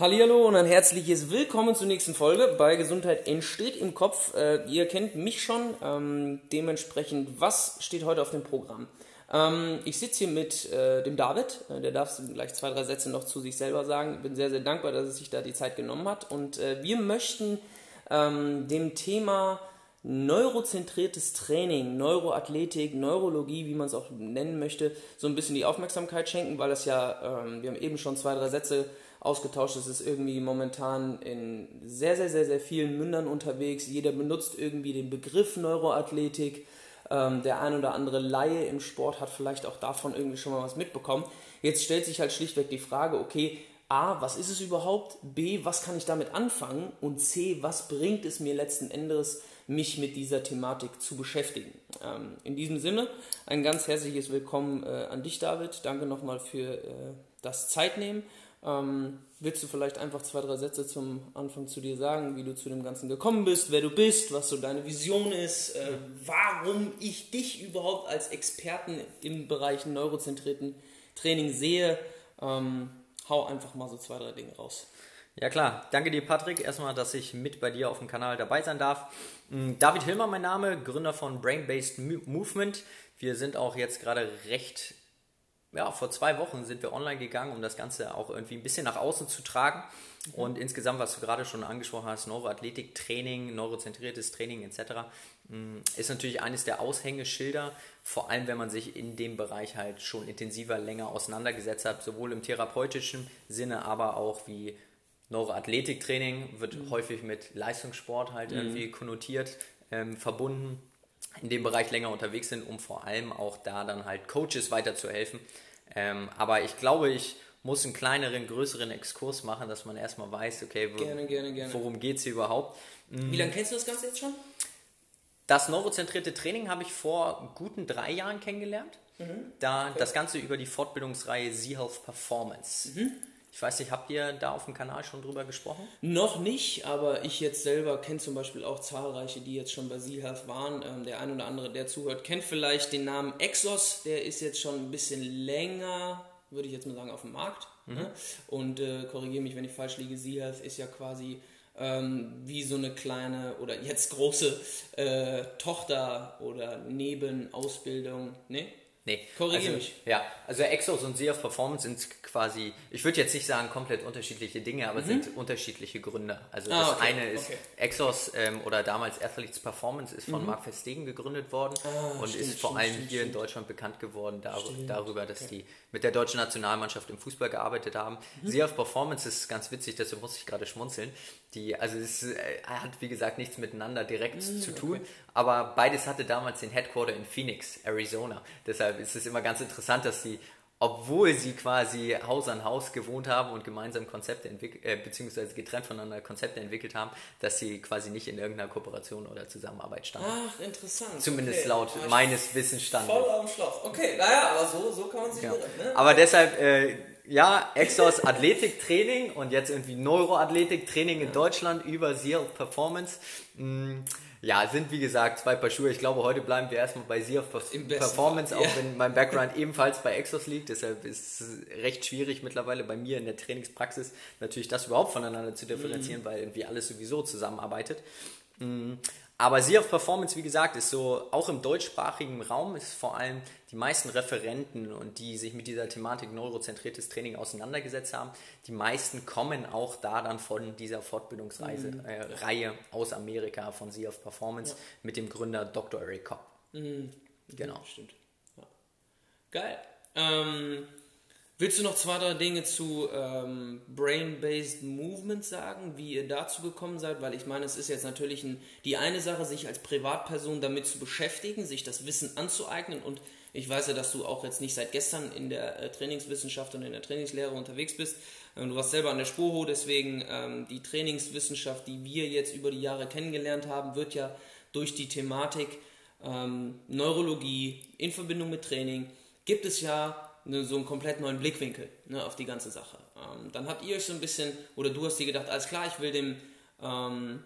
Hallihallo und ein herzliches Willkommen zur nächsten Folge bei Gesundheit entsteht im Kopf. Äh, ihr kennt mich schon, ähm, dementsprechend, was steht heute auf dem Programm? Ähm, ich sitze hier mit äh, dem David, äh, der darf gleich zwei, drei Sätze noch zu sich selber sagen. Bin sehr, sehr dankbar, dass er sich da die Zeit genommen hat. Und äh, wir möchten ähm, dem Thema neurozentriertes Training, Neuroathletik, Neurologie, wie man es auch nennen möchte, so ein bisschen die Aufmerksamkeit schenken, weil es ja, ähm, wir haben eben schon zwei, drei Sätze ausgetauscht. Es ist irgendwie momentan in sehr, sehr, sehr, sehr vielen Mündern unterwegs. Jeder benutzt irgendwie den Begriff Neuroathletik. Ähm, der ein oder andere Laie im Sport hat vielleicht auch davon irgendwie schon mal was mitbekommen. Jetzt stellt sich halt schlichtweg die Frage, okay, A, was ist es überhaupt? B, was kann ich damit anfangen? Und C, was bringt es mir letzten Endes, mich mit dieser Thematik zu beschäftigen? Ähm, in diesem Sinne, ein ganz herzliches Willkommen äh, an dich, David. Danke nochmal für äh, das Zeitnehmen. Ähm, willst du vielleicht einfach zwei, drei Sätze zum Anfang zu dir sagen, wie du zu dem Ganzen gekommen bist, wer du bist, was so deine Vision ist, äh, warum ich dich überhaupt als Experten im Bereich neurozentrierten Training sehe? Ähm, hau einfach mal so zwei, drei Dinge raus. Ja klar, danke dir Patrick, erstmal, dass ich mit bei dir auf dem Kanal dabei sein darf. Mm, David Hilmer mein Name, Gründer von Brain-Based Movement. Wir sind auch jetzt gerade recht ja, vor zwei Wochen sind wir online gegangen, um das Ganze auch irgendwie ein bisschen nach außen zu tragen. Mhm. Und insgesamt, was du gerade schon angesprochen hast, Neuroathletik-Training, neurozentriertes Training etc., mm, ist natürlich eines der Aushängeschilder, vor allem wenn man sich in dem Bereich halt schon intensiver länger auseinandergesetzt hat, sowohl im therapeutischen Sinne, aber auch wie Neuroathletiktraining wird mhm. häufig mit Leistungssport halt mhm. irgendwie konnotiert, ähm, verbunden in dem Bereich länger unterwegs sind, um vor allem auch da dann halt Coaches weiterzuhelfen. Ähm, aber ich glaube, ich muss einen kleineren, größeren Exkurs machen, dass man erstmal weiß, okay, wo, gerne, gerne, gerne. worum geht es hier überhaupt. Wie lange kennst du das Ganze jetzt schon? Das neurozentrierte Training habe ich vor guten drei Jahren kennengelernt. Mhm. Da okay. das Ganze über die Fortbildungsreihe Z-Health Performance. Mhm. Ich weiß nicht, habt ihr da auf dem Kanal schon drüber gesprochen? Noch nicht, aber ich jetzt selber kenne zum Beispiel auch zahlreiche, die jetzt schon bei Seahealth waren. Ähm, der ein oder andere, der zuhört, kennt vielleicht den Namen Exos. Der ist jetzt schon ein bisschen länger, würde ich jetzt mal sagen, auf dem Markt. Mhm. Ne? Und äh, korrigiere mich, wenn ich falsch liege, Seahealth ist ja quasi ähm, wie so eine kleine oder jetzt große äh, Tochter oder Nebenausbildung. Ne? Nee, korrigiere also, mich. Ja, also Exos und Sea of Performance sind quasi, ich würde jetzt nicht sagen komplett unterschiedliche Dinge, aber mhm. sind unterschiedliche Gründe. Also ah, das okay, eine ist okay. Exos ähm, oder damals Athletes Performance ist von mhm. Mark Verstegen gegründet worden ah, und stimmt, ist vor allem stimmt, hier stimmt. in Deutschland bekannt geworden dar darüber, dass okay. die mit der deutschen Nationalmannschaft im Fußball gearbeitet haben. Mhm. Sea of Performance ist ganz witzig, deswegen muss ich gerade schmunzeln. Die, also es äh, hat wie gesagt nichts miteinander direkt mhm, zu tun, aber beides hatte damals den Headquarter in Phoenix, Arizona. Deshalb ist es immer ganz interessant, dass sie obwohl sie quasi Haus an Haus gewohnt haben und gemeinsam Konzepte entwickelt, äh, beziehungsweise getrennt voneinander Konzepte entwickelt haben, dass sie quasi nicht in irgendeiner Kooperation oder Zusammenarbeit standen. Ach, interessant. Zumindest okay. laut ja, meines Wissensstandes. Voll am Schlauch. Okay, naja, aber so, so kann man sich ja. Irren, ne? Aber deshalb, äh, ja, Exos Athletiktraining und jetzt irgendwie Neuroathletiktraining in Deutschland über Zero Performance. Mh, mm, ja, sind wie gesagt zwei Paar Schuhe. Ich glaube, heute bleiben wir erstmal bei Sie auf Performance, auch ja. wenn mein Background ebenfalls bei Exos liegt. Deshalb ist es recht schwierig mittlerweile bei mir in der Trainingspraxis natürlich das überhaupt voneinander zu differenzieren, mhm. weil irgendwie alles sowieso zusammenarbeitet. Aber Sie auf Performance, wie gesagt, ist so, auch im deutschsprachigen Raum ist vor allem die meisten Referenten und die sich mit dieser Thematik neurozentriertes Training auseinandergesetzt haben, die meisten kommen auch da dann von dieser Fortbildungsreise mhm. äh, Reihe aus Amerika von Sie auf Performance ja. mit dem Gründer Dr. Eric Kopp. Mhm. Genau. Stimmt. Ja. Geil. Ähm, Willst du noch zwei, drei Dinge zu ähm, Brain-Based Movement sagen, wie ihr dazu gekommen seid? Weil ich meine, es ist jetzt natürlich ein, die eine Sache, sich als Privatperson damit zu beschäftigen, sich das Wissen anzueignen. Und ich weiß ja, dass du auch jetzt nicht seit gestern in der äh, Trainingswissenschaft und in der Trainingslehre unterwegs bist. Ähm, du warst selber an der Spuro, deswegen ähm, die Trainingswissenschaft, die wir jetzt über die Jahre kennengelernt haben, wird ja durch die Thematik ähm, Neurologie in Verbindung mit Training, gibt es ja ne, so einen komplett neuen Blickwinkel ne, auf die ganze Sache. Ähm, dann habt ihr euch so ein bisschen, oder du hast dir gedacht, alles klar, ich will dem, ähm,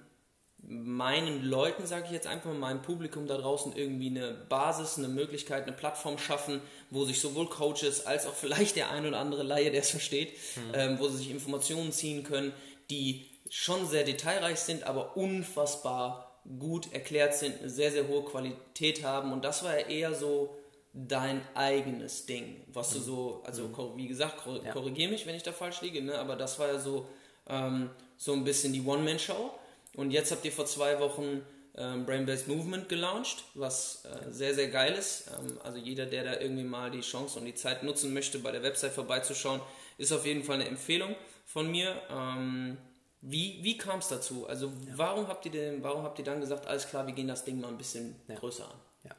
meinen Leuten, sage ich jetzt einfach mal, meinem Publikum da draußen irgendwie eine Basis, eine Möglichkeit, eine Plattform schaffen, wo sich sowohl Coaches als auch vielleicht der ein oder andere Laie, der es versteht, mhm. ähm, wo sie sich Informationen ziehen können, die schon sehr detailreich sind, aber unfassbar gut erklärt sind, eine sehr, sehr hohe Qualität haben. Und das war ja eher so dein eigenes Ding, was mhm. du so, also mhm. wie gesagt, korrigiere mich, wenn ich da falsch liege, ne? aber das war ja so, ähm, so ein bisschen die One-Man-Show. Und jetzt habt ihr vor zwei Wochen ähm, Brain-Based Movement gelauncht, was äh, sehr, sehr geil ist. Ähm, also jeder, der da irgendwie mal die Chance und die Zeit nutzen möchte, bei der Website vorbeizuschauen, ist auf jeden Fall eine Empfehlung von mir. Ähm, wie wie kam es dazu? Also ja. warum, habt ihr denn, warum habt ihr dann gesagt, alles klar, wir gehen das Ding mal ein bisschen ja. größer an? Ja,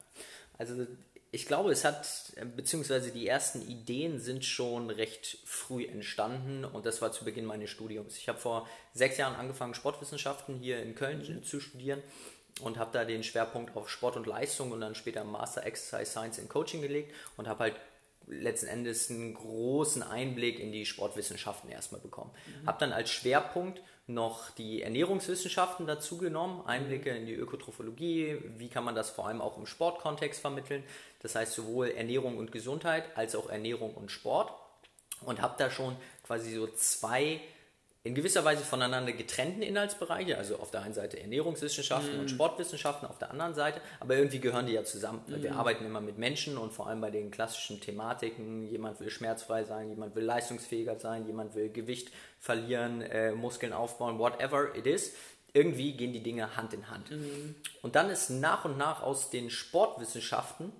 also ich glaube, es hat, beziehungsweise die ersten Ideen sind schon recht früh entstanden und das war zu Beginn meines Studiums. Ich habe vor sechs Jahren angefangen, Sportwissenschaften hier in Köln mhm. zu studieren und habe da den Schwerpunkt auf Sport und Leistung und dann später Master Exercise Science in Coaching gelegt und habe halt letzten Endes einen großen Einblick in die Sportwissenschaften erstmal bekommen. Mhm. Habe dann als Schwerpunkt noch die Ernährungswissenschaften dazu genommen, Einblicke in die Ökotrophologie, wie kann man das vor allem auch im Sportkontext vermitteln. Das heißt sowohl Ernährung und Gesundheit als auch Ernährung und Sport. Und habe da schon quasi so zwei in gewisser Weise voneinander getrennten Inhaltsbereiche, also auf der einen Seite Ernährungswissenschaften mm. und Sportwissenschaften, auf der anderen Seite, aber irgendwie gehören die ja zusammen. Mm. Wir arbeiten immer mit Menschen und vor allem bei den klassischen Thematiken, jemand will schmerzfrei sein, jemand will leistungsfähiger sein, jemand will Gewicht verlieren, äh, Muskeln aufbauen, whatever it is. Irgendwie gehen die Dinge Hand in Hand. Mm. Und dann ist nach und nach aus den Sportwissenschaften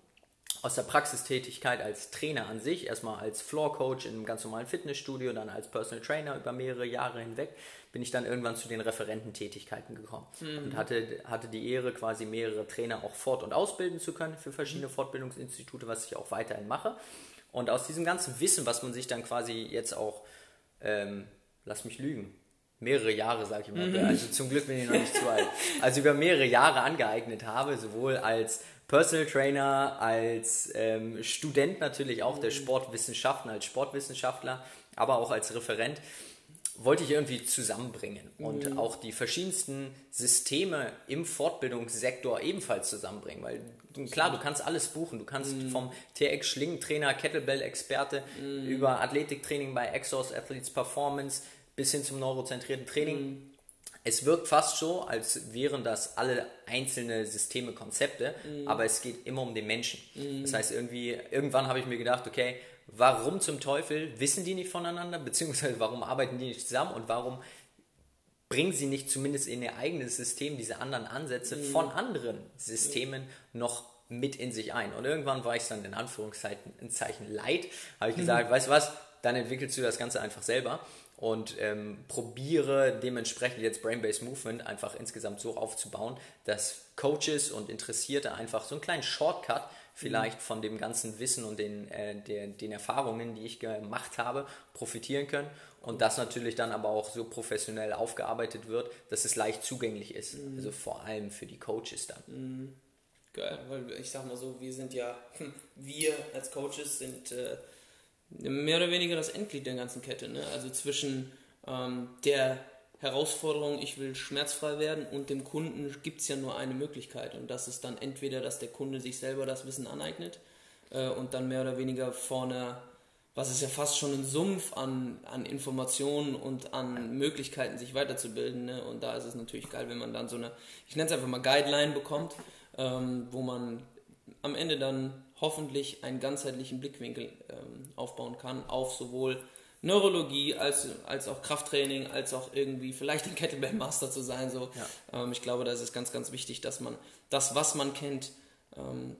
aus der Praxistätigkeit als Trainer an sich, erstmal als Floor Coach in einem ganz normalen Fitnessstudio, dann als Personal Trainer über mehrere Jahre hinweg, bin ich dann irgendwann zu den Referententätigkeiten gekommen mhm. und hatte, hatte die Ehre, quasi mehrere Trainer auch fort- und ausbilden zu können für verschiedene mhm. Fortbildungsinstitute, was ich auch weiterhin mache. Und aus diesem ganzen Wissen, was man sich dann quasi jetzt auch, ähm, lass mich lügen, mehrere Jahre, sag ich mal, mhm. also zum Glück bin ich noch nicht zu alt, also über mehrere Jahre angeeignet habe, sowohl als Personal Trainer, als ähm, Student natürlich auch der Sportwissenschaften, als Sportwissenschaftler, aber auch als Referent, wollte ich irgendwie zusammenbringen und mhm. auch die verschiedensten Systeme im Fortbildungssektor ebenfalls zusammenbringen, weil klar, du kannst alles buchen, du kannst mhm. vom TX Schlingentrainer, Kettlebell-Experte mhm. über Athletiktraining bei Exos Athletes Performance bis hin zum neurozentrierten Training mhm es wirkt fast so, als wären das alle einzelne Systeme, Konzepte, mhm. aber es geht immer um den Menschen. Mhm. Das heißt, irgendwie, irgendwann habe ich mir gedacht, okay, warum zum Teufel wissen die nicht voneinander, beziehungsweise warum arbeiten die nicht zusammen und warum bringen sie nicht zumindest in ihr eigenes System diese anderen Ansätze mhm. von anderen Systemen noch mit in sich ein. Und irgendwann war ich dann in Anführungszeichen ein Zeichen leid, habe ich gesagt, weißt du was, dann entwickelst du das Ganze einfach selber und ähm, probiere dementsprechend jetzt Brain-Based Movement einfach insgesamt so aufzubauen, dass Coaches und Interessierte einfach so einen kleinen Shortcut vielleicht von dem ganzen Wissen und den, äh, der, den Erfahrungen, die ich gemacht habe, profitieren können und das natürlich dann aber auch so professionell aufgearbeitet wird, dass es leicht zugänglich ist, mhm. also vor allem für die Coaches dann. Mhm. Geil, weil ich sag mal so, wir sind ja, wir als Coaches sind äh, mehr oder weniger das Endglied der ganzen Kette. Ne? Also zwischen ähm, der Herausforderung, ich will schmerzfrei werden und dem Kunden gibt es ja nur eine Möglichkeit. Und das ist dann entweder, dass der Kunde sich selber das Wissen aneignet äh, und dann mehr oder weniger vorne, was ist ja fast schon ein Sumpf an, an Informationen und an Möglichkeiten, sich weiterzubilden. Ne? Und da ist es natürlich geil, wenn man dann so eine, ich nenne es einfach mal Guideline bekommt, ähm, wo man am Ende dann hoffentlich einen ganzheitlichen Blickwinkel ähm, aufbauen kann auf sowohl Neurologie als, als auch Krafttraining, als auch irgendwie vielleicht ein Kettlebell Master zu sein. So. Ja. Ähm, ich glaube, da ist es ganz, ganz wichtig, dass man das, was man kennt, ähm,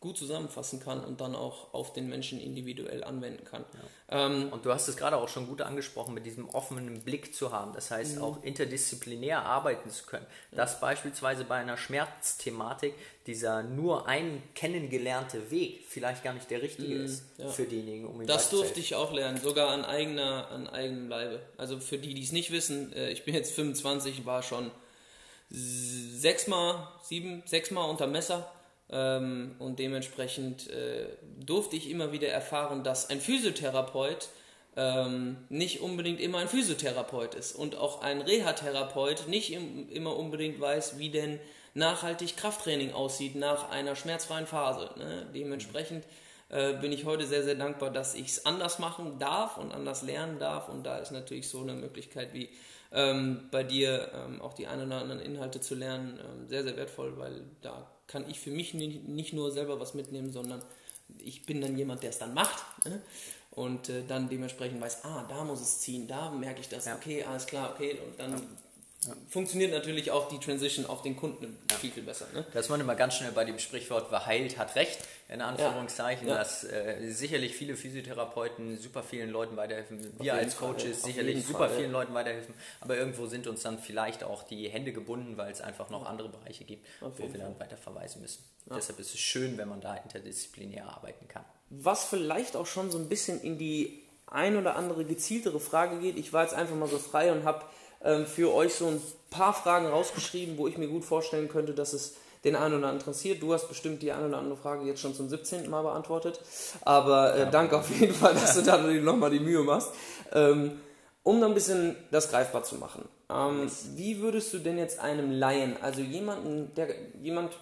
gut zusammenfassen kann und dann auch auf den Menschen individuell anwenden kann. Ja. Ähm, und du hast es gerade auch schon gut angesprochen, mit diesem offenen Blick zu haben, das heißt mhm. auch interdisziplinär arbeiten zu können. Ja. Dass beispielsweise bei einer Schmerzthematik dieser nur ein kennengelernte Weg vielleicht gar nicht der richtige mhm. ist ja. für diejenigen, um ihn Das durfte ich auch lernen, sogar an eigener, an eigenem Leibe. Also für die, die es nicht wissen, äh, ich bin jetzt 25, war schon sechsmal, sieben, sechsmal unter Messer ähm, und dementsprechend äh, durfte ich immer wieder erfahren, dass ein Physiotherapeut ähm, nicht unbedingt immer ein Physiotherapeut ist und auch ein Reha-Therapeut nicht im, immer unbedingt weiß, wie denn nachhaltig Krafttraining aussieht nach einer schmerzfreien Phase. Ne? Dementsprechend äh, bin ich heute sehr, sehr dankbar, dass ich es anders machen darf und anders lernen darf. Und da ist natürlich so eine Möglichkeit wie ähm, bei dir ähm, auch die ein oder anderen Inhalte zu lernen ähm, sehr, sehr wertvoll, weil da kann ich für mich nicht, nur selber was mitnehmen, sondern ich bin dann jemand, der es dann macht. Ne? Und äh, dann dementsprechend weiß, ah, da muss es ziehen, da merke ich das, ja. okay, alles klar, okay, und dann ja. funktioniert natürlich auch die Transition auf den Kunden ja. viel, viel besser. Ne? Das man immer ganz schnell bei dem Sprichwort, wer heilt, hat recht, in Anführungszeichen, ja. dass äh, sicherlich viele Physiotherapeuten super vielen Leuten weiterhelfen, wir als Coaches Fall, sicherlich super Fall, vielen Leuten weiterhelfen, aber irgendwo sind uns dann vielleicht auch die Hände gebunden, weil es einfach noch andere Bereiche gibt, wo wir dann weiter verweisen müssen. Deshalb ist es schön, wenn man da interdisziplinär arbeiten kann. Was vielleicht auch schon so ein bisschen in die ein oder andere gezieltere Frage geht. Ich war jetzt einfach mal so frei und habe ähm, für euch so ein paar Fragen rausgeschrieben, wo ich mir gut vorstellen könnte, dass es den einen oder anderen interessiert. Du hast bestimmt die eine oder andere Frage jetzt schon zum 17. Mal beantwortet. Aber äh, ja. danke auf jeden Fall, dass du da nochmal die Mühe machst. Ähm, um dann ein bisschen das greifbar zu machen. Ähm. Wie würdest du denn jetzt einem Laien, also jemanden, der, jemand,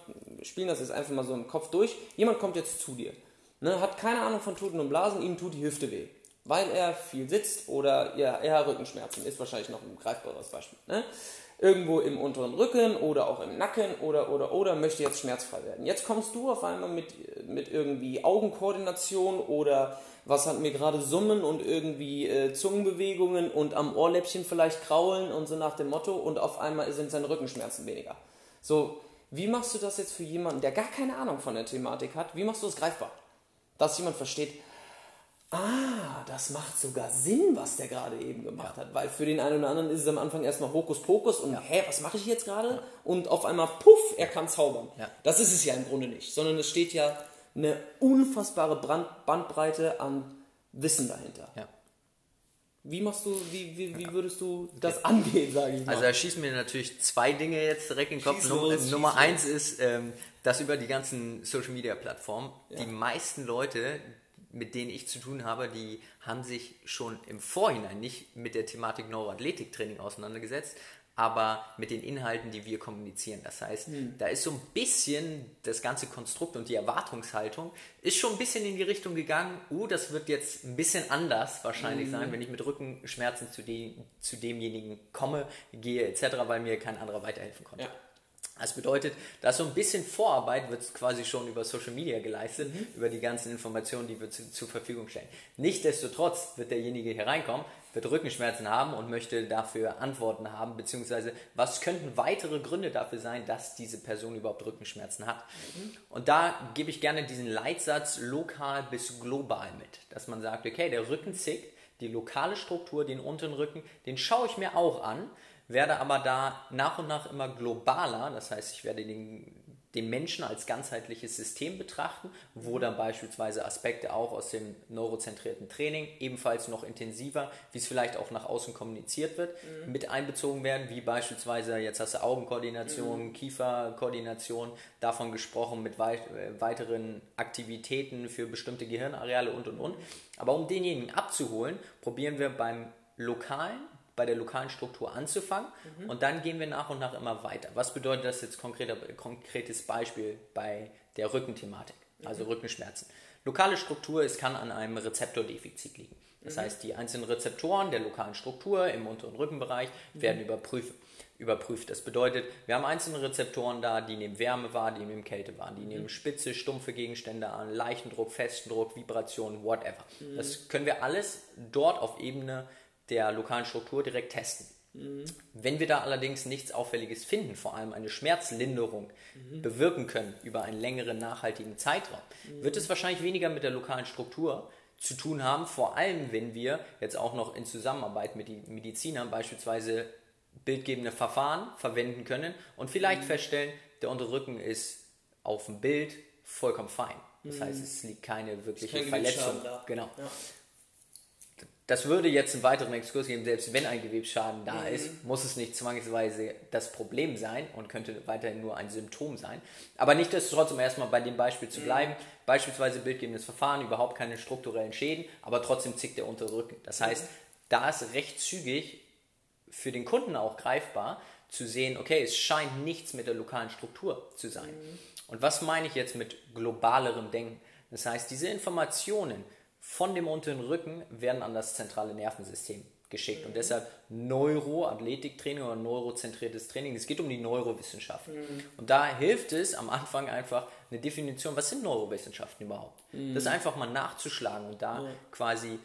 spielen das jetzt einfach mal so im Kopf durch, jemand kommt jetzt zu dir, ne, hat keine Ahnung von Tuten und Blasen, ihm tut die Hüfte weh weil er viel sitzt oder ja, er hat Rückenschmerzen, ist wahrscheinlich noch ein greifbares Beispiel. Ne? Irgendwo im unteren Rücken oder auch im Nacken oder, oder, oder möchte jetzt schmerzfrei werden. Jetzt kommst du auf einmal mit, mit irgendwie Augenkoordination oder was hat mir gerade Summen und irgendwie äh, Zungenbewegungen und am Ohrläppchen vielleicht kraulen und so nach dem Motto und auf einmal sind seine Rückenschmerzen weniger. So, wie machst du das jetzt für jemanden, der gar keine Ahnung von der Thematik hat? Wie machst du das greifbar? Dass jemand versteht, ah, das macht sogar Sinn, was der gerade eben gemacht ja. hat. Weil für den einen oder anderen ist es am Anfang erstmal Hokuspokus und ja. hä, was mache ich jetzt gerade? Ja. Und auf einmal, puff, er kann zaubern. Das ist es ja im Grunde nicht, sondern es steht ja eine unfassbare Brand Bandbreite an Wissen dahinter. Wie machst du, wie, wie, wie würdest du das angehen, sage ich mal? Also da schießen mir natürlich zwei Dinge jetzt direkt in den Kopf. Los, Nummer eins ist, ähm, dass über die ganzen Social Media Plattformen die meisten Leute, mit denen ich zu tun habe, die haben sich schon im Vorhinein nicht mit der Thematik Neuroathletiktraining auseinandergesetzt, aber mit den Inhalten, die wir kommunizieren. Das heißt, mhm. da ist so ein bisschen das ganze Konstrukt und die Erwartungshaltung ist schon ein bisschen in die Richtung gegangen, uh, das wird jetzt ein bisschen anders wahrscheinlich mhm. sein, wenn ich mit Rückenschmerzen zu, de zu demjenigen komme, gehe etc., weil mir kein anderer weiterhelfen konnte. Ja. Das bedeutet, dass so ein bisschen Vorarbeit wird quasi schon über Social Media geleistet, mhm. über die ganzen Informationen, die wir zu, zur Verfügung stellen. Nichtsdestotrotz wird derjenige hier reinkommen, wird Rückenschmerzen haben und möchte dafür Antworten haben, beziehungsweise was könnten weitere Gründe dafür sein, dass diese Person überhaupt Rückenschmerzen hat. Mhm. Und da gebe ich gerne diesen Leitsatz lokal bis global mit, dass man sagt, okay, der Rücken zickt, die lokale Struktur, den unteren Rücken, den schaue ich mir auch an werde aber da nach und nach immer globaler, das heißt, ich werde den, den Menschen als ganzheitliches System betrachten, wo dann beispielsweise Aspekte auch aus dem neurozentrierten Training ebenfalls noch intensiver, wie es vielleicht auch nach außen kommuniziert wird, mhm. mit einbezogen werden, wie beispielsweise, jetzt hast du Augenkoordination, mhm. Kieferkoordination, davon gesprochen mit weit, äh, weiteren Aktivitäten für bestimmte Gehirnareale und und und. Aber um denjenigen abzuholen, probieren wir beim lokalen bei der lokalen Struktur anzufangen mhm. und dann gehen wir nach und nach immer weiter. Was bedeutet das jetzt konkreter, konkretes Beispiel bei der Rückenthematik, also mhm. Rückenschmerzen? Lokale Struktur, es kann an einem Rezeptordefizit liegen. Das mhm. heißt, die einzelnen Rezeptoren der lokalen Struktur im unteren Rückenbereich mhm. werden überprüft überprüft. Das bedeutet, wir haben einzelne Rezeptoren da, die nehmen Wärme wahr, die nehmen Kälte wahr, die nehmen mhm. spitze, stumpfe Gegenstände an, leichten Druck, festen Druck, Vibration, whatever. Mhm. Das können wir alles dort auf Ebene der lokalen Struktur direkt testen. Mhm. Wenn wir da allerdings nichts Auffälliges finden, vor allem eine Schmerzlinderung mhm. bewirken können über einen längeren nachhaltigen Zeitraum, mhm. wird es wahrscheinlich weniger mit der lokalen Struktur zu tun haben, vor allem wenn wir jetzt auch noch in Zusammenarbeit mit den Medizinern beispielsweise bildgebende Verfahren verwenden können und vielleicht mhm. feststellen, der Unterrücken ist auf dem Bild vollkommen fein. Das heißt, mhm. es liegt keine wirkliche Verletzung. Genau. Ja das würde jetzt einen weiteren Exkurs geben, selbst wenn ein Gewebsschaden da mhm. ist, muss es nicht zwangsweise das Problem sein und könnte weiterhin nur ein Symptom sein. Aber nichtsdestotrotz, um erstmal bei dem Beispiel zu mhm. bleiben, mhm. beispielsweise bildgebendes Verfahren, überhaupt keine strukturellen Schäden, aber trotzdem zickt der untere Rücken. Das heißt, mhm. da ist recht zügig für den Kunden auch greifbar zu sehen, okay, es scheint nichts mit der lokalen Struktur zu sein. Mhm. Und was meine ich jetzt mit globalerem Denken? Das heißt, diese Informationen, von dem unteren Rücken werden an das zentrale Nervensystem geschickt. Und deshalb Neuroathletiktraining oder neurozentriertes Training. Es geht um die Neurowissenschaften. Mhm. Und da hilft es am Anfang einfach eine Definition, was sind Neurowissenschaften überhaupt? Mhm. Das einfach mal nachzuschlagen und da ja. quasi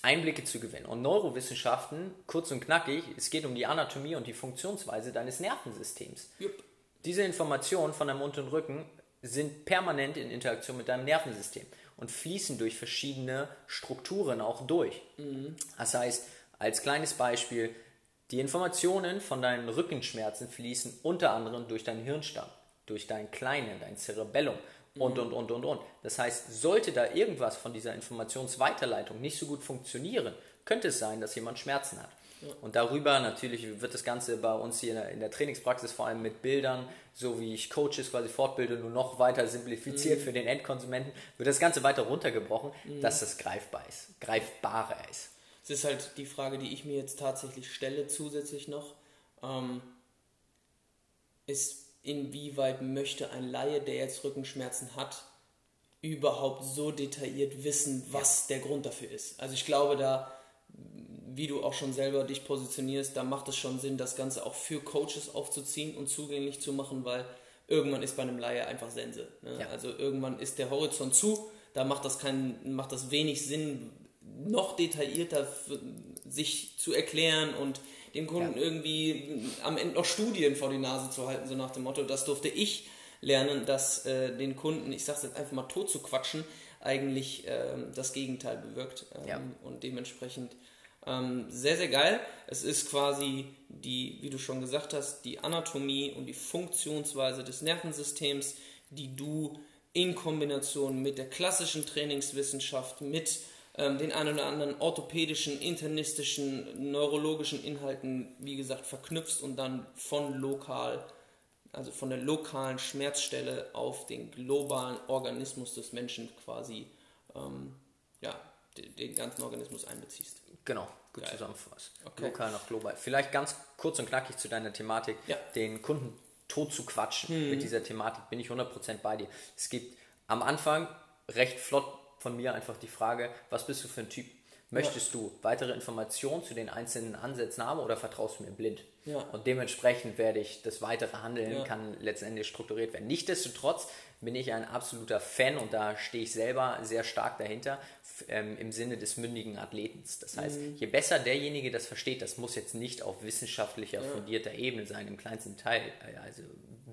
Einblicke zu gewinnen. Und Neurowissenschaften, kurz und knackig, es geht um die Anatomie und die Funktionsweise deines Nervensystems. Jupp. Diese Informationen von deinem unteren Rücken sind permanent in Interaktion mit deinem Nervensystem und fließen durch verschiedene Strukturen auch durch. Mhm. Das heißt, als kleines Beispiel, die Informationen von deinen Rückenschmerzen fließen unter anderem durch deinen Hirnstamm, durch dein Kleinen, dein Cerebellum und, mhm. und, und, und, und. Das heißt, sollte da irgendwas von dieser Informationsweiterleitung nicht so gut funktionieren, könnte es sein, dass jemand Schmerzen hat. Und darüber natürlich wird das Ganze bei uns hier in der, in der, Trainingspraxis vor allem mit Bildern, so wie ich Coaches quasi fortbilde, nur noch weiter simplifiziert mhm. für den Endkonsumenten, wird das Ganze weiter runtergebrochen, mhm. dass das greifbar ist, greifbarer ist. Es ist halt die Frage, die ich mir jetzt tatsächlich stelle, zusätzlich noch, ähm, ist, inwieweit möchte ein Laie, der jetzt Rückenschmerzen hat, überhaupt so detailliert wissen, was der Grund dafür ist. Also ich glaube, da wie du auch schon selber dich positionierst, da macht es schon Sinn, das Ganze auch für Coaches aufzuziehen und zugänglich zu machen, weil irgendwann ist bei einem Laie einfach Sense. Ne? Ja. Also irgendwann ist der Horizont zu, da macht das, kein, macht das wenig Sinn, noch detaillierter sich zu erklären und dem Kunden ja. irgendwie am Ende noch Studien vor die Nase zu halten, so nach dem Motto, das durfte ich lernen, dass äh, den Kunden, ich sag's jetzt einfach mal tot zu quatschen, eigentlich äh, das Gegenteil bewirkt. Ähm, ja. Und dementsprechend ähm, sehr, sehr geil. Es ist quasi die, wie du schon gesagt hast, die Anatomie und die Funktionsweise des Nervensystems, die du in Kombination mit der klassischen Trainingswissenschaft, mit ähm, den ein oder anderen orthopädischen, internistischen, neurologischen Inhalten, wie gesagt, verknüpfst und dann von lokal, also von der lokalen Schmerzstelle auf den globalen Organismus des Menschen quasi ähm, ja, den ganzen Organismus einbeziehst. Genau, gut Geil. zusammenfasst. Okay. Lokal nach global. Vielleicht ganz kurz und knackig zu deiner Thematik, ja. den Kunden tot zu quatschen hm. mit dieser Thematik, bin ich 100% bei dir. Es gibt am Anfang recht flott von mir einfach die Frage, was bist du für ein Typ? Möchtest ja. du weitere Informationen zu den einzelnen Ansätzen haben oder vertraust du mir blind? Ja. Und dementsprechend werde ich das weitere Handeln ja. kann letztendlich strukturiert werden. Nichtsdestotrotz bin ich ein absoluter Fan und da stehe ich selber sehr stark dahinter ähm, im Sinne des mündigen Athletens. Das heißt, mhm. je besser derjenige das versteht, das muss jetzt nicht auf wissenschaftlicher, fundierter Ebene sein, im kleinsten Teil. Äh, also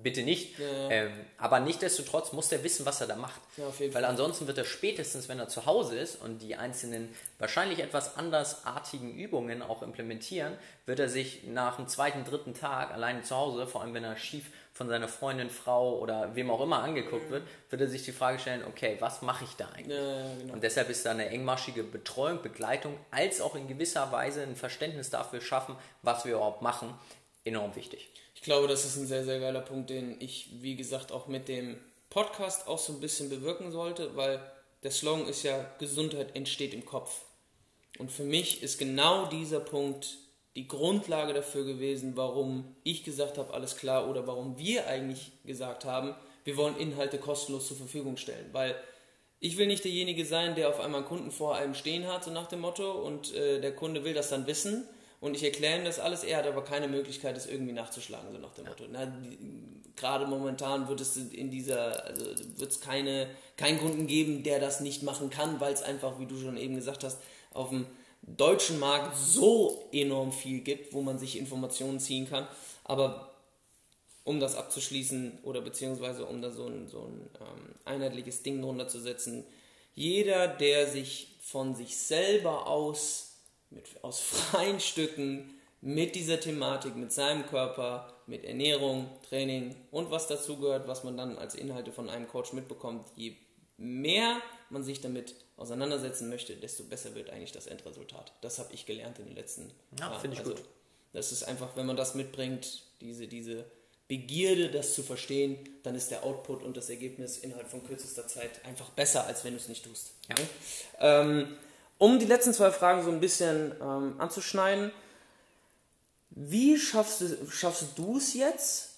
bitte nicht. Ja. Ähm, aber nichtsdestotrotz muss er wissen, was er da macht. Ja, Weil Fall. ansonsten wird er spätestens, wenn er zu Hause ist und die einzelnen wahrscheinlich etwas andersartigen Übungen auch implementieren, wird er sich nach dem zweiten, dritten Tag alleine zu Hause, vor allem wenn er schief von seiner Freundin, Frau oder wem auch immer angeguckt wird, wird er sich die Frage stellen, okay, was mache ich da eigentlich? Ja, genau. Und deshalb ist da eine engmaschige Betreuung, Begleitung, als auch in gewisser Weise ein Verständnis dafür schaffen, was wir überhaupt machen, enorm wichtig. Ich glaube, das ist ein sehr, sehr geiler Punkt, den ich, wie gesagt, auch mit dem Podcast auch so ein bisschen bewirken sollte, weil der Slogan ist ja, Gesundheit entsteht im Kopf. Und für mich ist genau dieser Punkt die Grundlage dafür gewesen, warum ich gesagt habe, alles klar, oder warum wir eigentlich gesagt haben, wir wollen Inhalte kostenlos zur Verfügung stellen. Weil ich will nicht derjenige sein, der auf einmal einen Kunden vor einem stehen hat, so nach dem Motto, und äh, der Kunde will das dann wissen und ich erkläre ihm das alles, er hat aber keine Möglichkeit, das irgendwie nachzuschlagen, so nach dem. Motto. Na, gerade momentan wird es in dieser, also wird es keine, keinen Kunden geben, der das nicht machen kann, weil es einfach, wie du schon eben gesagt hast, auf dem deutschen Markt so enorm viel gibt, wo man sich Informationen ziehen kann. Aber um das abzuschließen oder beziehungsweise um da so ein, so ein ähm, einheitliches Ding drunter zu setzen, jeder, der sich von sich selber aus mit, aus freien Stücken mit dieser Thematik, mit seinem Körper, mit Ernährung, Training und was dazu gehört, was man dann als Inhalte von einem Coach mitbekommt, je mehr man sich damit auseinandersetzen möchte, desto besser wird eigentlich das Endresultat. Das habe ich gelernt in den letzten ja, Jahren. finde ich also, gut. Das ist einfach, wenn man das mitbringt, diese, diese Begierde, das zu verstehen, dann ist der Output und das Ergebnis innerhalb von kürzester Zeit einfach besser, als wenn du es nicht tust. Ja. Ähm, um die letzten zwei Fragen so ein bisschen ähm, anzuschneiden, wie schaffst du schaffst du es jetzt,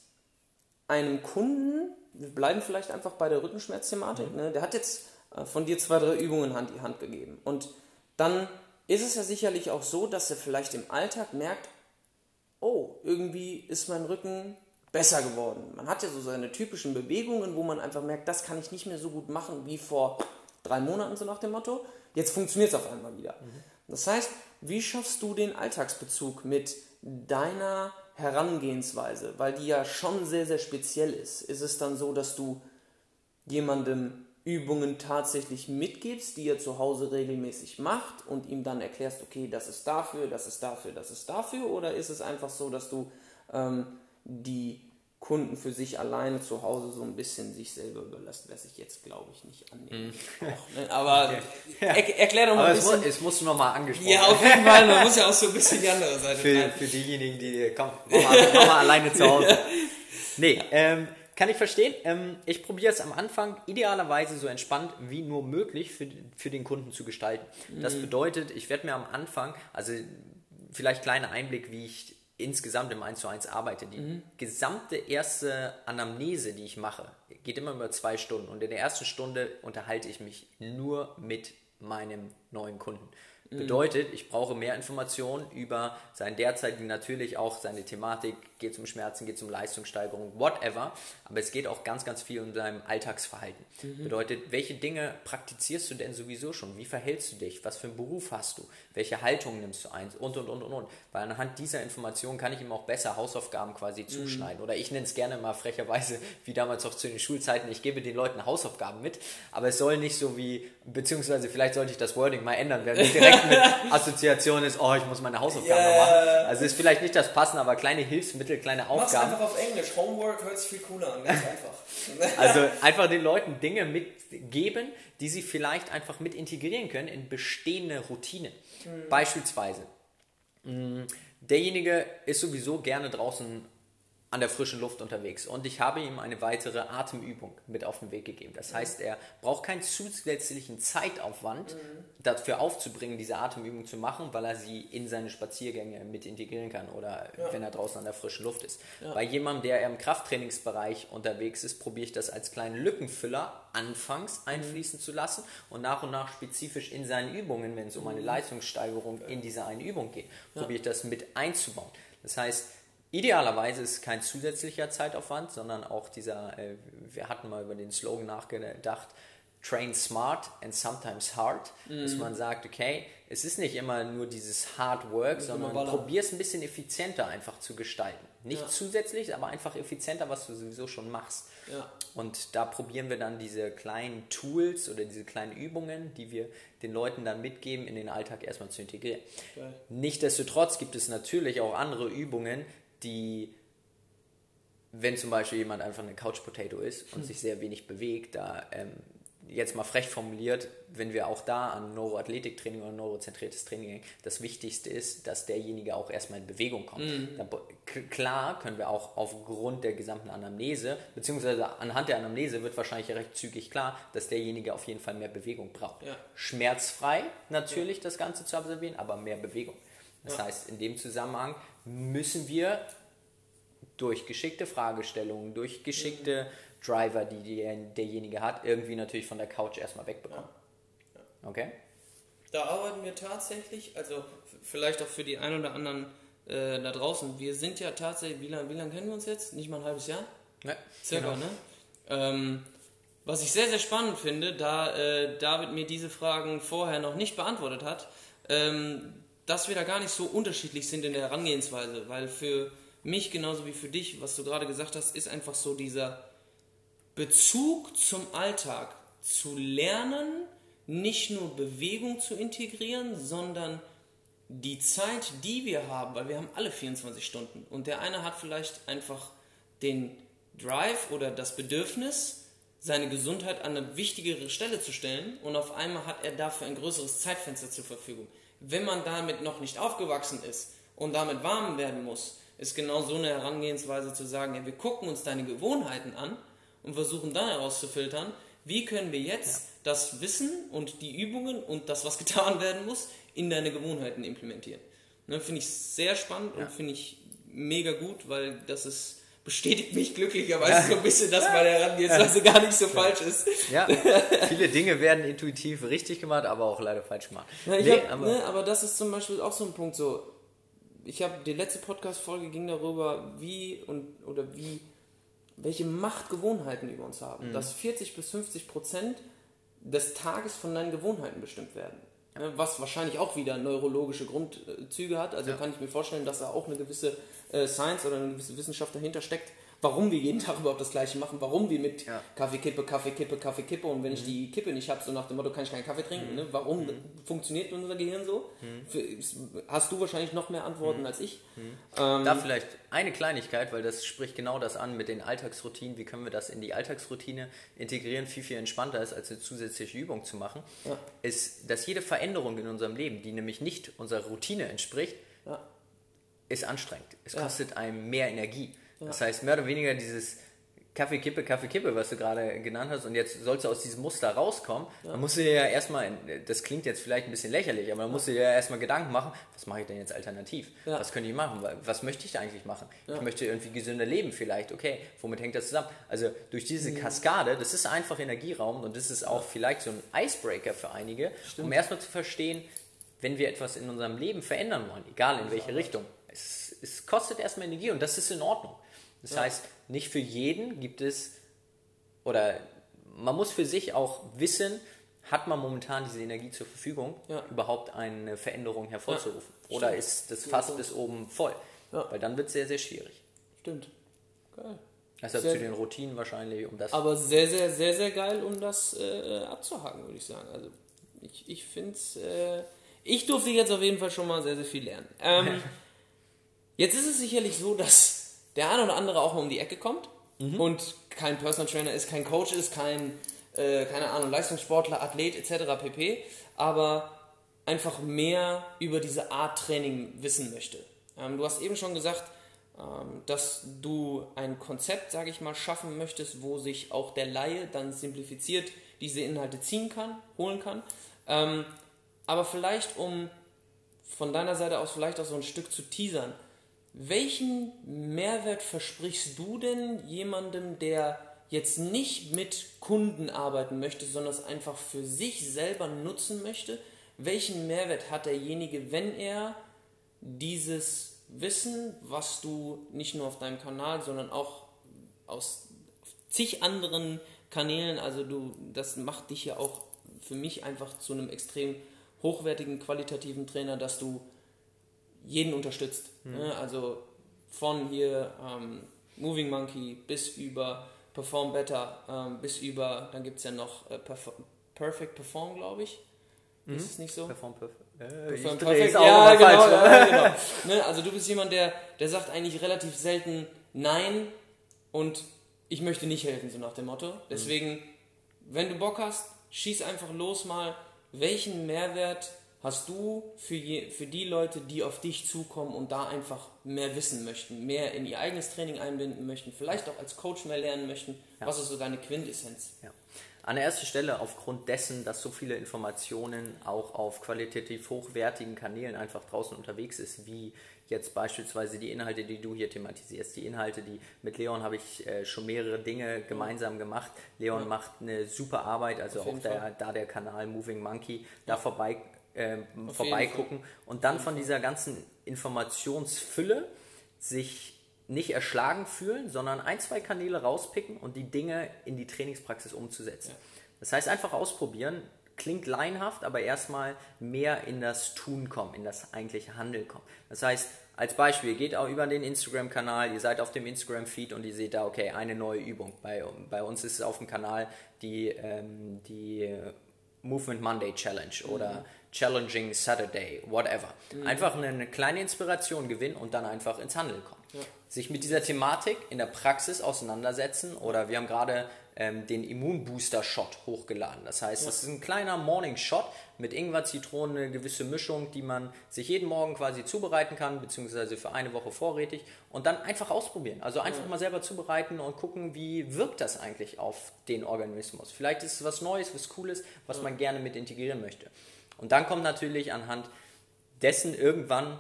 einem Kunden, wir bleiben vielleicht einfach bei der Rückenschmerzthematik, mhm. ne, der hat jetzt von dir zwei, drei Übungen Hand die Hand gegeben und dann ist es ja sicherlich auch so, dass er vielleicht im Alltag merkt, oh, irgendwie ist mein Rücken besser geworden. Man hat ja so seine typischen Bewegungen, wo man einfach merkt, das kann ich nicht mehr so gut machen wie vor drei Monaten, so nach dem Motto. Jetzt funktioniert es auf einmal wieder. Mhm. Das heißt, wie schaffst du den Alltagsbezug mit deiner Herangehensweise? Weil die ja schon sehr, sehr speziell ist. Ist es dann so, dass du jemandem Übungen tatsächlich mitgibst, die er zu Hause regelmäßig macht und ihm dann erklärst, okay, das ist dafür, das ist dafür, das ist dafür? Oder ist es einfach so, dass du ähm, die Kunden für sich alleine zu Hause so ein bisschen sich selber überlassen, was ich jetzt glaube ich nicht annehmen. Auch, ne? Aber okay. er, erklär doch mal Aber ein bisschen. Es, es muss nochmal angesprochen Ja, auf jeden Fall. Man muss ja auch so ein bisschen die andere Seite Für, für diejenigen, die, komm, mach mal, mach mal alleine zu Hause. Nee, ähm, kann ich verstehen. Ähm, ich probiere es am Anfang idealerweise so entspannt wie nur möglich für, für den Kunden zu gestalten. Das mhm. bedeutet, ich werde mir am Anfang, also vielleicht kleiner Einblick, wie ich insgesamt im 1 zu 1 arbeite. Die mhm. gesamte erste Anamnese, die ich mache, geht immer über zwei Stunden. Und in der ersten Stunde unterhalte ich mich nur mit meinem neuen Kunden. Mhm. Bedeutet, ich brauche mehr Informationen über seinen derzeitigen, natürlich auch seine Thematik, geht es um Schmerzen, geht es um Leistungssteigerung, whatever. Aber es geht auch ganz, ganz viel um dein Alltagsverhalten. Mhm. Bedeutet, welche Dinge praktizierst du denn sowieso schon? Wie verhältst du dich? Was für einen Beruf hast du? Welche Haltung nimmst du ein? Und, und, und, und, und. Weil anhand dieser Informationen kann ich ihm auch besser Hausaufgaben quasi mhm. zuschneiden. Mhm. Oder ich nenne es gerne mal frecherweise, wie damals auch zu den Schulzeiten, ich gebe den Leuten Hausaufgaben mit. Aber es soll nicht so wie, beziehungsweise vielleicht sollte ich das Wording mal ändern, wer direkt mit Assoziation ist, oh, ich muss meine Hausaufgaben yeah. machen. Also ist vielleicht nicht das Passende, aber kleine Hilfsmittel Mittel, kleine Aufgaben. Mach's einfach auf Englisch. Homework hört sich viel cooler an, ganz einfach. also einfach den Leuten Dinge mitgeben, die sie vielleicht einfach mit integrieren können in bestehende Routinen. Mhm. Beispielsweise, mm, derjenige ist sowieso gerne draußen an der frischen Luft unterwegs. Und ich habe ihm eine weitere Atemübung mit auf den Weg gegeben. Das heißt, er braucht keinen zusätzlichen Zeitaufwand mhm. dafür aufzubringen, diese Atemübung zu machen, weil er sie in seine Spaziergänge mit integrieren kann oder ja. wenn er draußen an der frischen Luft ist. Ja. Bei jemandem, der im Krafttrainingsbereich unterwegs ist, probiere ich das als kleinen Lückenfüller anfangs mhm. einfließen mhm. zu lassen und nach und nach spezifisch in seinen Übungen, wenn es um eine mhm. Leistungssteigerung in dieser einen Übung geht, probiere ich das mit einzubauen. Das heißt, Idealerweise ist es kein zusätzlicher Zeitaufwand, sondern auch dieser, äh, wir hatten mal über den Slogan nachgedacht, train smart and sometimes hard, mhm. dass man sagt, okay, es ist nicht immer nur dieses Hard Work, sondern probier es ein bisschen effizienter einfach zu gestalten. Nicht ja. zusätzlich, aber einfach effizienter, was du sowieso schon machst. Ja. Und da probieren wir dann diese kleinen Tools oder diese kleinen Übungen, die wir den Leuten dann mitgeben, in den Alltag erstmal zu integrieren. Okay. Nichtsdestotrotz gibt es natürlich auch andere Übungen, die, wenn zum Beispiel jemand einfach eine Couch Potato ist und hm. sich sehr wenig bewegt, da ähm, jetzt mal frech formuliert, wenn wir auch da an Neuroathletiktraining oder neurozentriertes Training das Wichtigste ist, dass derjenige auch erstmal in Bewegung kommt. Mhm. Dann, klar können wir auch aufgrund der gesamten Anamnese, beziehungsweise anhand der Anamnese wird wahrscheinlich recht zügig klar, dass derjenige auf jeden Fall mehr Bewegung braucht. Ja. Schmerzfrei natürlich ja. das Ganze zu absolvieren, aber mehr Bewegung. Das ja. heißt, in dem Zusammenhang müssen wir durch geschickte Fragestellungen, durch geschickte Driver, die, die derjenige hat, irgendwie natürlich von der Couch erstmal wegbekommen. Ja. Ja. Okay? Da arbeiten wir tatsächlich, also vielleicht auch für die ein oder anderen äh, da draußen, wir sind ja tatsächlich, wie lange wie lang kennen wir uns jetzt? Nicht mal ein halbes Jahr? Ja, Circa, genau. ne? Ähm, was ich sehr, sehr spannend finde, da äh, David mir diese Fragen vorher noch nicht beantwortet hat, ähm, dass wir da gar nicht so unterschiedlich sind in der Herangehensweise, weil für mich genauso wie für dich, was du gerade gesagt hast, ist einfach so dieser Bezug zum Alltag zu lernen, nicht nur Bewegung zu integrieren, sondern die Zeit, die wir haben, weil wir haben alle 24 Stunden und der eine hat vielleicht einfach den Drive oder das Bedürfnis, seine Gesundheit an eine wichtigere Stelle zu stellen und auf einmal hat er dafür ein größeres Zeitfenster zur Verfügung. Wenn man damit noch nicht aufgewachsen ist und damit warm werden muss, ist genau so eine Herangehensweise zu sagen, ja, wir gucken uns deine Gewohnheiten an und versuchen dann herauszufiltern, wie können wir jetzt ja. das Wissen und die Übungen und das, was getan werden muss, in deine Gewohnheiten implementieren. Ne, finde ich sehr spannend ja. und finde ich mega gut, weil das ist bestätigt mich glücklicherweise ja. so ein bisschen, dass meine Herangehensweise ja. gar nicht so falsch ist. Ja, viele Dinge werden intuitiv richtig gemacht, aber auch leider falsch gemacht. Ja, nee, hab, aber, ne, aber das ist zum Beispiel auch so ein Punkt so. Ich habe die letzte Podcast-Folge ging darüber, wie und oder wie welche Machtgewohnheiten über uns haben. Mhm. Dass 40 bis 50 Prozent des Tages von deinen Gewohnheiten bestimmt werden. Ne, was wahrscheinlich auch wieder neurologische Grundzüge hat. Also ja. kann ich mir vorstellen, dass da auch eine gewisse äh, Science oder eine gewisse Wissenschaft dahinter steckt, warum wir jeden Tag überhaupt das Gleiche machen, warum wir mit ja. Kaffee kippe, Kaffee kippe, Kaffee kippe und wenn mhm. ich die Kippe nicht habe, so nach dem Motto, kann ich keinen Kaffee trinken. Mhm. Ne? Warum mhm. funktioniert unser Gehirn so? Mhm. Für, hast du wahrscheinlich noch mehr Antworten mhm. als ich. Mhm. Ähm, da vielleicht eine Kleinigkeit, weil das spricht genau das an mit den Alltagsroutinen. Wie können wir das in die Alltagsroutine integrieren? Viel, viel entspannter ist, als eine zusätzliche Übung zu machen, ja. ist, dass jede Veränderung in unserem Leben, die nämlich nicht unserer Routine entspricht, ja. ist anstrengend. Es kostet einem mehr Energie. Ja. Das heißt, mehr oder weniger dieses Kaffee, Kippe, Kaffee, Kippe, was du gerade genannt hast, und jetzt sollst du aus diesem Muster rauskommen, ja. dann musst du dir ja erstmal, das klingt jetzt vielleicht ein bisschen lächerlich, aber dann musst du dir ja erstmal Gedanken machen, was mache ich denn jetzt alternativ? Ja. Was könnte ich machen? Was möchte ich eigentlich machen? Ja. Ich möchte irgendwie gesünder leben vielleicht, okay, womit hängt das zusammen? Also durch diese mhm. Kaskade, das ist einfach Energieraum und das ist auch vielleicht so ein Icebreaker für einige, Stimmt. um erstmal zu verstehen, wenn wir etwas in unserem Leben verändern wollen, egal in welche Richtung, es, es kostet erstmal Energie und das ist in Ordnung. Das ja. heißt, nicht für jeden gibt es, oder man muss für sich auch wissen, hat man momentan diese Energie zur Verfügung, ja. überhaupt eine Veränderung hervorzurufen? Ja, oder ist das Fass bis oben voll? Ja. Weil dann wird es sehr, sehr schwierig. Stimmt. Geil. Deshalb sehr, zu den Routinen wahrscheinlich, um das. Aber sehr, sehr, sehr, sehr geil, um das äh, abzuhaken, würde ich sagen. Also ich, ich finde es. Äh, ich durfte jetzt auf jeden Fall schon mal sehr, sehr viel lernen. Ähm, jetzt ist es sicherlich so, dass der eine oder andere auch mal um die Ecke kommt mhm. und kein Personal Trainer ist, kein Coach ist, kein, äh, keine Ahnung, Leistungssportler, Athlet etc. pp. Aber einfach mehr über diese Art Training wissen möchte. Ähm, du hast eben schon gesagt, ähm, dass du ein Konzept, sage ich mal, schaffen möchtest, wo sich auch der Laie dann simplifiziert diese Inhalte ziehen kann, holen kann. Ähm, aber vielleicht, um von deiner Seite aus vielleicht auch so ein Stück zu teasern, welchen Mehrwert versprichst du denn jemandem, der jetzt nicht mit Kunden arbeiten möchte, sondern es einfach für sich selber nutzen möchte? Welchen Mehrwert hat derjenige, wenn er dieses Wissen, was du nicht nur auf deinem Kanal, sondern auch aus zig anderen Kanälen, also du, das macht dich ja auch für mich einfach zu einem extrem hochwertigen, qualitativen Trainer, dass du jeden unterstützt. Mhm. Ne? Also von hier ähm, Moving Monkey bis über Perform Better, ähm, bis über, dann gibt es ja noch äh, Perf Perfect Perform, glaube ich. Mhm. Ist es nicht so? Perform, perf äh, Perform Perfect. Ja, genau, falsch, ja, genau. Ne? Also du bist jemand, der, der sagt eigentlich relativ selten Nein und ich möchte nicht helfen, so nach dem Motto. Deswegen, mhm. wenn du Bock hast, schieß einfach los mal, welchen Mehrwert hast du für, je, für die Leute, die auf dich zukommen und da einfach mehr wissen möchten, mehr in ihr eigenes Training einbinden möchten, vielleicht auch als Coach mehr lernen möchten? Ja. Was ist so deine Quintessenz? Ja. An der ersten Stelle aufgrund dessen, dass so viele Informationen auch auf qualitativ hochwertigen Kanälen einfach draußen unterwegs ist, wie jetzt beispielsweise die Inhalte, die du hier thematisierst. Die Inhalte, die mit Leon habe ich äh, schon mehrere Dinge gemeinsam gemacht. Leon ja. macht eine super Arbeit, also auch der, da der Kanal Moving Monkey, da vorbei äh, vorbeigucken und dann von dieser ganzen Informationsfülle sich nicht erschlagen fühlen, sondern ein, zwei Kanäle rauspicken und die Dinge in die Trainingspraxis umzusetzen. Ja. Das heißt, einfach ausprobieren, klingt laienhaft, aber erstmal mehr in das Tun kommen, in das eigentliche Handeln kommen. Das heißt, als Beispiel, geht auch über den Instagram-Kanal, ihr seid auf dem Instagram-Feed und ihr seht da, okay, eine neue Übung. Bei, bei uns ist es auf dem Kanal die, ähm, die Movement Monday Challenge oder Challenging Saturday, whatever. Mhm. Einfach eine, eine, kleine Inspiration gewinnen und dann einfach ins Handeln kommen. Ja. Sich mit dieser Thematik in der Praxis auseinandersetzen oder wir haben gerade ähm, den Immunbooster-Shot hochgeladen. Das heißt, ja. das ist ein kleiner Morning-Shot mit Ingwer, Zitrone, eine gewisse Mischung, die man sich jeden Morgen quasi zubereiten kann, beziehungsweise für eine Woche vorrätig und dann einfach ausprobieren. Also einfach ja. mal selber zubereiten und gucken, wie wirkt das eigentlich auf den Organismus. Vielleicht ist es was Neues, was Cooles, was man gerne mit integrieren möchte. Und dann kommt natürlich anhand dessen irgendwann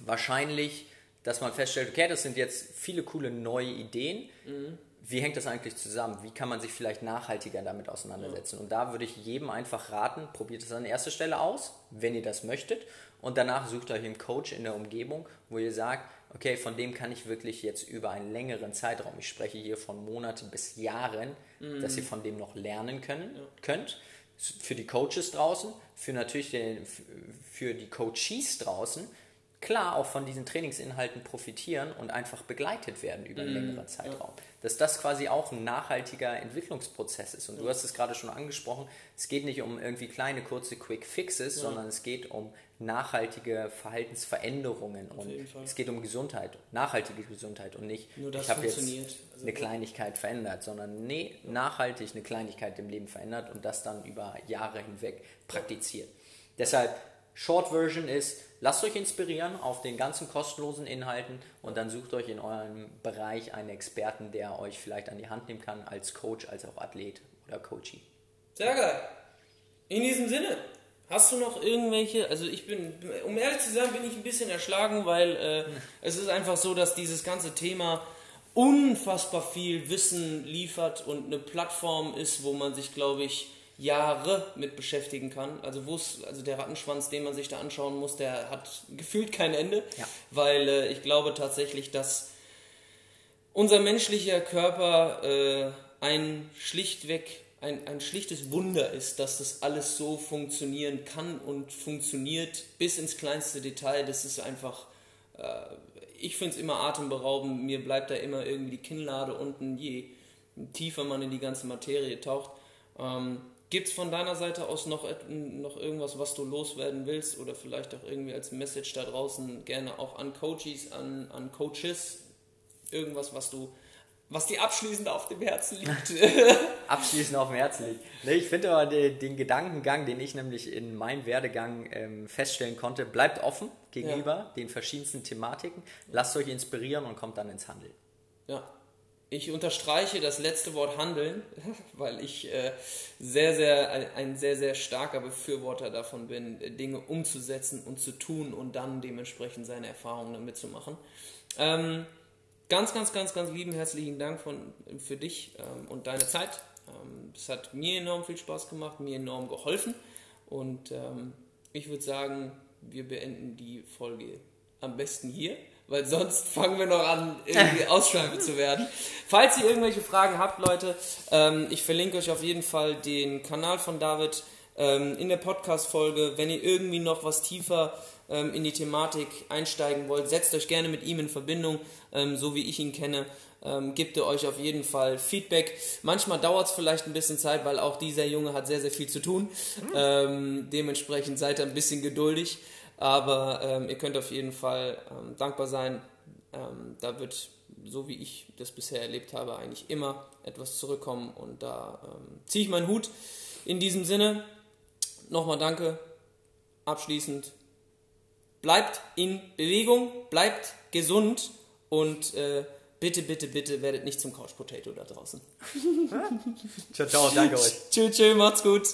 wahrscheinlich, dass man feststellt, okay, das sind jetzt viele coole neue Ideen. Mhm wie hängt das eigentlich zusammen? Wie kann man sich vielleicht nachhaltiger damit auseinandersetzen? Ja. Und da würde ich jedem einfach raten, probiert es an erster Stelle aus, wenn ihr das möchtet. Und danach sucht euch einen Coach in der Umgebung, wo ihr sagt, okay, von dem kann ich wirklich jetzt über einen längeren Zeitraum, ich spreche hier von Monaten bis Jahren, mhm. dass ihr von dem noch lernen können, ja. könnt. Für die Coaches draußen, für natürlich den, für die Coaches draußen, klar auch von diesen Trainingsinhalten profitieren und einfach begleitet werden über einen mhm. längeren Zeitraum. Ja. Dass das quasi auch ein nachhaltiger Entwicklungsprozess ist. Und ja. du hast es gerade schon angesprochen, es geht nicht um irgendwie kleine, kurze Quick Fixes, ja. sondern es geht um nachhaltige Verhaltensveränderungen und es geht um Gesundheit, nachhaltige Gesundheit und nicht, ich habe jetzt also eine Kleinigkeit verändert, sondern nee, nachhaltig eine Kleinigkeit im Leben verändert und das dann über Jahre hinweg praktiziert. Deshalb, Short Version ist, lasst euch inspirieren auf den ganzen kostenlosen Inhalten und dann sucht euch in eurem Bereich einen Experten, der euch vielleicht an die Hand nehmen kann, als Coach, als auch Athlet oder Coachie. Sehr geil. In diesem Sinne, hast du noch irgendwelche, also ich bin, um ehrlich zu sein, bin ich ein bisschen erschlagen, weil äh, es ist einfach so, dass dieses ganze Thema unfassbar viel Wissen liefert und eine Plattform ist, wo man sich, glaube ich, Jahre mit beschäftigen kann. Also wo es, also der Rattenschwanz, den man sich da anschauen muss, der hat gefühlt kein Ende, ja. weil äh, ich glaube tatsächlich, dass unser menschlicher Körper äh, ein schlichtweg ein, ein schlichtes Wunder ist, dass das alles so funktionieren kann und funktioniert bis ins kleinste Detail. Das ist einfach, äh, ich finde es immer atemberaubend. Mir bleibt da immer irgendwie die Kinnlade unten, je tiefer man in die ganze Materie taucht. Ähm, Gibt es von deiner Seite aus noch, noch irgendwas, was du loswerden willst oder vielleicht auch irgendwie als Message da draußen gerne auch an Coaches, an, an Coaches? Irgendwas, was du, was dir abschließend auf dem Herzen liegt? abschließend auf dem Herzen liegt. Nee, ich finde aber den, den, Gedankengang, den ich nämlich in meinem Werdegang ähm, feststellen konnte, bleibt offen gegenüber ja. den verschiedensten Thematiken. Lasst euch inspirieren und kommt dann ins Handeln. Ja, ich unterstreiche das letzte Wort Handeln, weil ich äh, sehr, sehr, ein, sehr, sehr starker Befürworter davon bin, Dinge umzusetzen und zu tun und dann dementsprechend seine Erfahrungen damit zu machen. Ähm, ganz, ganz, ganz, ganz lieben herzlichen Dank von, für dich ähm, und deine Zeit. Ähm, es hat mir enorm viel Spaß gemacht, mir enorm geholfen und ich würde sagen, wir beenden die Folge am besten hier weil sonst fangen wir noch an, irgendwie ausschweifend zu werden. Falls ihr irgendwelche Fragen habt, Leute, ähm, ich verlinke euch auf jeden Fall den Kanal von David ähm, in der Podcast-Folge. Wenn ihr irgendwie noch was tiefer ähm, in die Thematik einsteigen wollt, setzt euch gerne mit ihm in Verbindung, ähm, so wie ich ihn kenne. Ähm, gibt er euch auf jeden Fall Feedback. Manchmal dauert es vielleicht ein bisschen Zeit, weil auch dieser Junge hat sehr, sehr viel zu tun. Mhm. dementsprechend seid ihr ein bisschen geduldig. Aber ähm, ihr könnt auf jeden Fall ähm, dankbar sein. Ähm, da wird, so wie ich das bisher erlebt habe, eigentlich immer etwas zurückkommen. Und da ähm, ziehe ich meinen Hut. In diesem Sinne, nochmal danke. Abschließend, bleibt in Bewegung, bleibt gesund und äh, bitte, bitte, bitte werdet nicht zum Couch Potato da draußen. ciao, ciao, danke euch. Tschüss, tschüss, macht's gut.